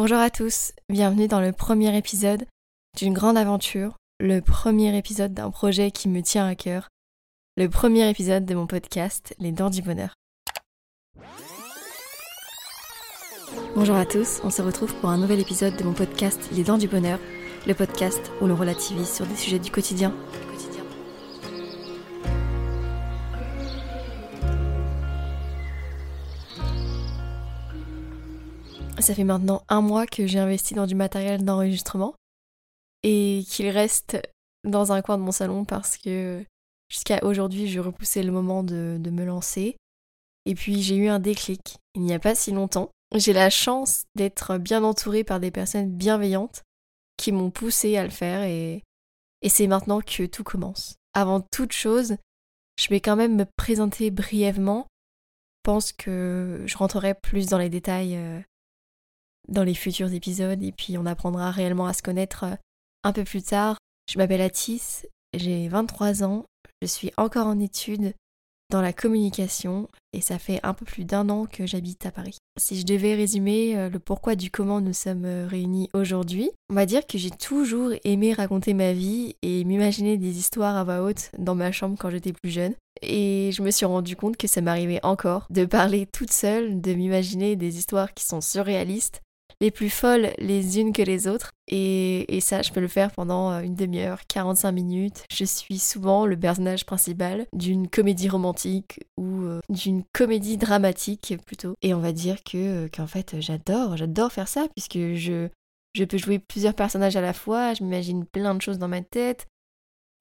Bonjour à tous, bienvenue dans le premier épisode d'une grande aventure, le premier épisode d'un projet qui me tient à cœur, le premier épisode de mon podcast Les Dents du Bonheur. Bonjour à tous, on se retrouve pour un nouvel épisode de mon podcast Les Dents du Bonheur, le podcast où l'on relativise sur des sujets du quotidien. Ça fait maintenant un mois que j'ai investi dans du matériel d'enregistrement et qu'il reste dans un coin de mon salon parce que jusqu'à aujourd'hui, je repoussais le moment de, me lancer. Et puis j'ai eu un déclic il n'y a pas si longtemps. J'ai la chance d'être bien entourée par des personnes bienveillantes qui m'ont poussé à le faire et, et c'est maintenant que tout commence. Avant toute chose, je vais quand même me présenter brièvement. Je pense que je rentrerai plus dans les détails euh, dans les futurs épisodes et puis on apprendra réellement à se connaître euh, un peu plus tard. Je m'appelle Atis, j'ai 23 ans, je suis encore en études dans la communication et ça fait un peu plus d'un an que j'habite à Paris. Si je devais résumer euh, le pourquoi du comment nous sommes euh, réunis aujourd'hui, on va dire que j'ai toujours aimé raconter ma vie et m'imaginer des histoires à voix haute dans ma chambre quand j'étais plus jeune. Et je me suis rendu compte que ça m'arrivait encore de parler toute seule, de m'imaginer des histoires qui sont surréalistes les plus folles les unes que les autres. Et, ça, je peux le faire pendant euh, une demi-heure, 45 minutes. Je suis souvent le personnage principal d'une comédie romantique ou euh, d'une comédie dramatique plutôt. Et on va dire que euh, qu'en fait, j'adore, j'adore faire ça puisque je, je peux jouer plusieurs personnages à la fois, je m'imagine plein de choses dans ma tête,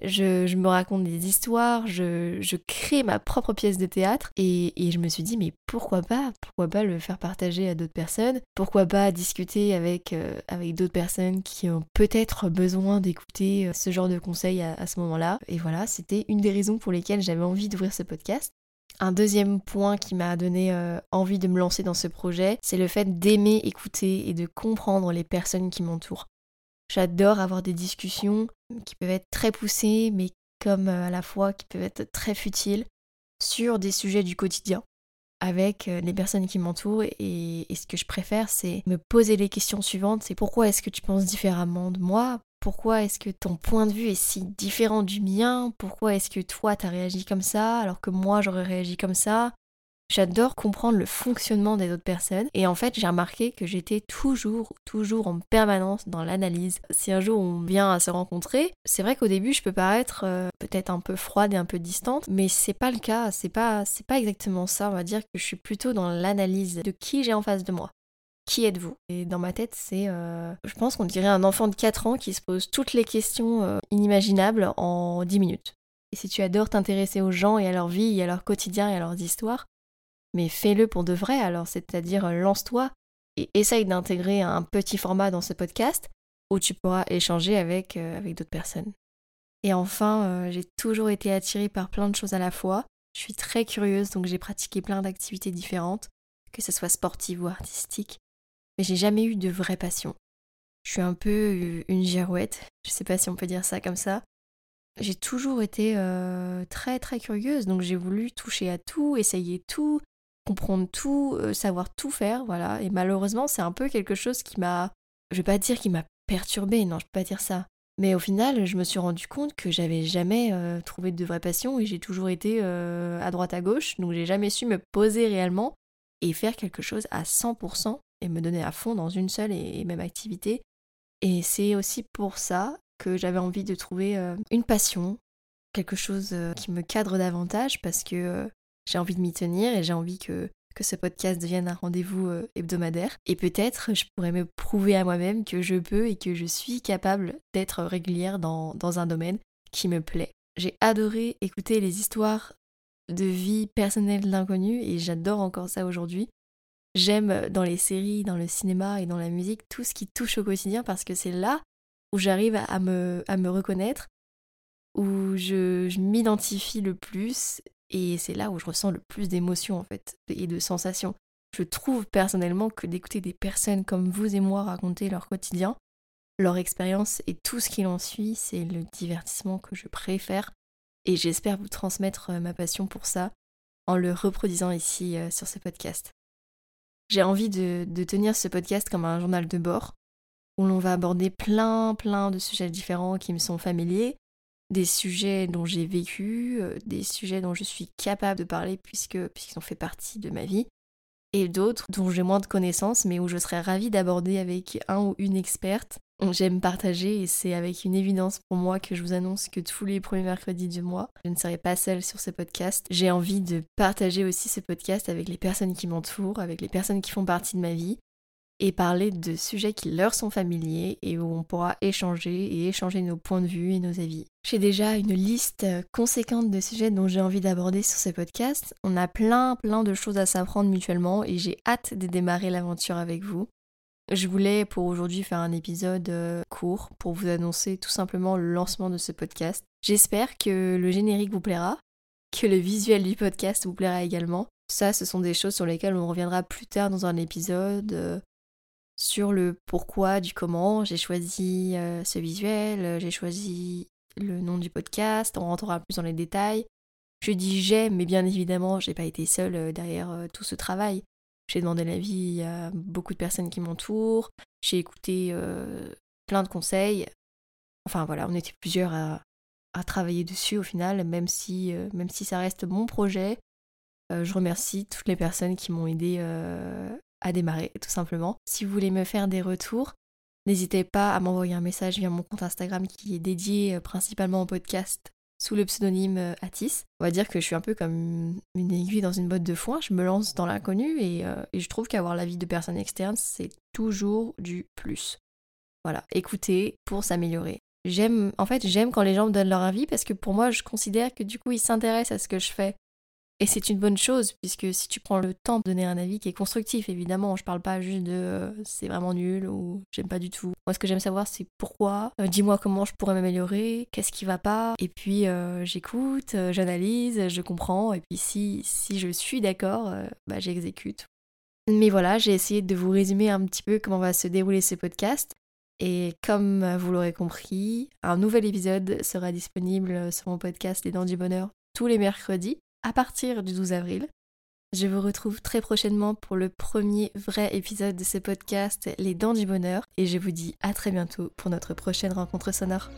je, me raconte des histoires, je, crée ma propre pièce de théâtre et, je me suis dit mais pourquoi pas? Pourquoi pas le faire partager à d'autres personnes? Pourquoi pas discuter avec, euh, avec d'autres personnes qui ont peut-être besoin d'écouter euh, ce genre de conseils à, ce moment-là? Et voilà, c'était une des raisons pour lesquelles j'avais envie d'ouvrir ce podcast. Un deuxième point qui m'a donné euh, envie de me lancer dans ce projet, c'est le fait d'aimer écouter et de comprendre les personnes qui m'entourent. J'adore avoir des discussions qui peuvent être très poussées, mais comme euh, à la fois qui peuvent être très futiles sur des sujets du quotidien avec euh, les personnes qui m'entourent et, ce que je préfère c'est me poser les questions suivantes. C'est pourquoi est-ce que tu penses différemment de moi? Pourquoi est-ce que ton point de vue est si différent du mien? Pourquoi est-ce que toi t'as réagi comme ça alors que moi j'aurais réagi comme ça? J'adore comprendre le fonctionnement des autres personnes et en fait j'ai remarqué que j'étais toujours, toujours en permanence dans l'analyse. Si un jour on vient à se rencontrer, c'est vrai qu'au début je peux paraître euh, peut-être un peu froide et un peu distante, mais c'est pas le cas, c'est pas, pas exactement ça, on va dire que je suis plutôt dans l'analyse de qui j'ai en face de moi. Qui êtes-vous? Et dans ma tête, c'est, euh, je pense qu'on dirait un enfant de 4 ans qui se pose toutes les questions euh, inimaginables en 10 minutes. Et si tu adores t'intéresser aux gens et à leur vie et à leur quotidien et à leurs histoires, mais fais-le pour de vrai alors, c'est-à-dire euh, lance-toi et essaye d'intégrer un petit format dans ce podcast où tu pourras échanger avec, euh, avec d'autres personnes. Et enfin, euh, j'ai toujours été attirée par plein de choses à la fois. Je suis très curieuse, donc j'ai pratiqué plein d'activités différentes, que ce soit sportive ou artistique, mais j'ai jamais eu de vraie passion. Je suis un peu une girouette, je sais pas si on peut dire ça comme ça. J'ai toujours été très très curieuse, donc j'ai voulu toucher à tout, essayer tout, comprendre tout, euh, savoir tout faire, voilà. Et malheureusement, c'est un peu quelque chose qui m'a, je vais pas dire qui m'a perturbé, non, je peux pas dire ça. Mais au final, je me suis rendu compte que j'avais jamais euh, trouvé de vraie passion et j'ai toujours été euh, à droite à gauche, donc j'ai jamais su me poser réellement et faire quelque chose à 100% et me donner à fond dans une seule et même activité. Et c'est aussi pour ça que j'avais envie de trouver une passion, quelque chose qui me cadre davantage parce que j'ai envie de m'y tenir et j'ai envie que, que ce podcast devienne un rendez-vous euh, hebdomadaire. Et peut-être je pourrais me prouver à moi-même que je peux et que je suis capable d'être régulière dans, dans un domaine qui me plaît. J'ai adoré écouter les histoires de vie personnelle d'inconnus et j'adore encore ça aujourd'hui. J'aime dans les séries, dans le cinéma et dans la musique tout ce qui touche au quotidien parce que c'est là où j'arrive à me, à me reconnaître, où je m'identifie le plus et c'est là où je ressens le plus d'émotions en fait et de sensations. Je trouve personnellement que d'écouter des personnes comme vous et moi raconter leur quotidien, leur expérience et tout ce qui en suit, c'est le divertissement que je préfère. Et j'espère vous transmettre euh, ma passion pour ça en le reproduisant ici euh, sur ce podcast. J'ai envie de, de tenir ce podcast comme un journal de bord, où l'on va aborder plein, plein de sujets différents qui me sont familiers, des sujets dont j'ai vécu, euh, des sujets dont je suis capable de parler puisque puisqu'ils ont fait partie de ma vie, et d'autres dont j'ai moins de connaissances mais où je serais ravie d'aborder avec un ou une experte. J'aime partager et c'est avec une évidence pour moi que je vous annonce que tous les premiers mercredis du mois, je ne serai pas seule sur ce podcast. J'ai envie de partager aussi ce podcast avec les personnes qui m'entourent, avec les personnes qui font partie de ma vie, et parler de sujets qui leur sont familiers et où on pourra échanger et échanger nos points de vue et nos avis. J'ai déjà une liste conséquente de sujets dont j'ai envie d'aborder sur ce podcast. On a plein plein de choses à s'apprendre mutuellement et j'ai hâte de démarrer l'aventure avec vous. Je voulais pour aujourd'hui faire un épisode euh, court pour vous annoncer tout simplement le lancement de ce podcast. J'espère que le générique vous plaira, que le visuel du podcast vous plaira également. Ça, ce sont des choses sur lesquelles on reviendra plus tard dans un épisode. Sur le pourquoi, du comment. J'ai choisi euh, ce visuel, euh, j'ai choisi le nom du podcast, on rentrera plus dans les détails. Je dis j'ai, mais bien évidemment, j'ai pas été seule euh, derrière tout ce travail. J'ai demandé l'avis à beaucoup de personnes qui m'entourent, j'ai écouté plein de conseils. Enfin voilà, on était plusieurs à, à travailler dessus au final, même si, même si ça reste mon projet. je remercie toutes les personnes qui m'ont aidé à démarrer, tout simplement. Si vous voulez me faire des retours, n'hésitez pas à m'envoyer un message via mon compte Instagram qui est dédié euh, principalement au podcast sous le pseudonyme euh, Atis. On va dire que je suis un peu comme une aiguille dans une botte de foin, je me lance dans l'inconnu et, euh, je trouve qu'avoir l'avis de personnes externes, c'est toujours du plus. Voilà, écoutez pour s'améliorer. J'aime, en fait, j'aime quand les gens me donnent leur avis parce que pour moi, je considère que du coup, ils s'intéressent à ce que je fais. Et c'est une bonne chose, puisque si tu prends le temps de donner un avis qui est constructif, évidemment, je parle pas juste de euh, c'est vraiment nul ou j'aime pas du tout. Moi, ce que j'aime savoir, c'est pourquoi, euh, dis-moi comment je pourrais m'améliorer, qu'est-ce qui va pas, et puis euh, j'écoute, j'analyse, je comprends, et puis si, si je suis d'accord, bah, j'exécute. Mais voilà, j'ai essayé de vous résumer un petit peu comment va se dérouler ce podcast. Et comme vous l'aurez compris, un nouvel épisode sera disponible sur mon podcast Les Dents du Bonheur tous les mercredis à partir du 12 avril. Je vous retrouve très prochainement pour le premier vrai épisode de ce podcast Les Dents du Bonheur et je vous dis à très bientôt pour notre prochaine rencontre sonore.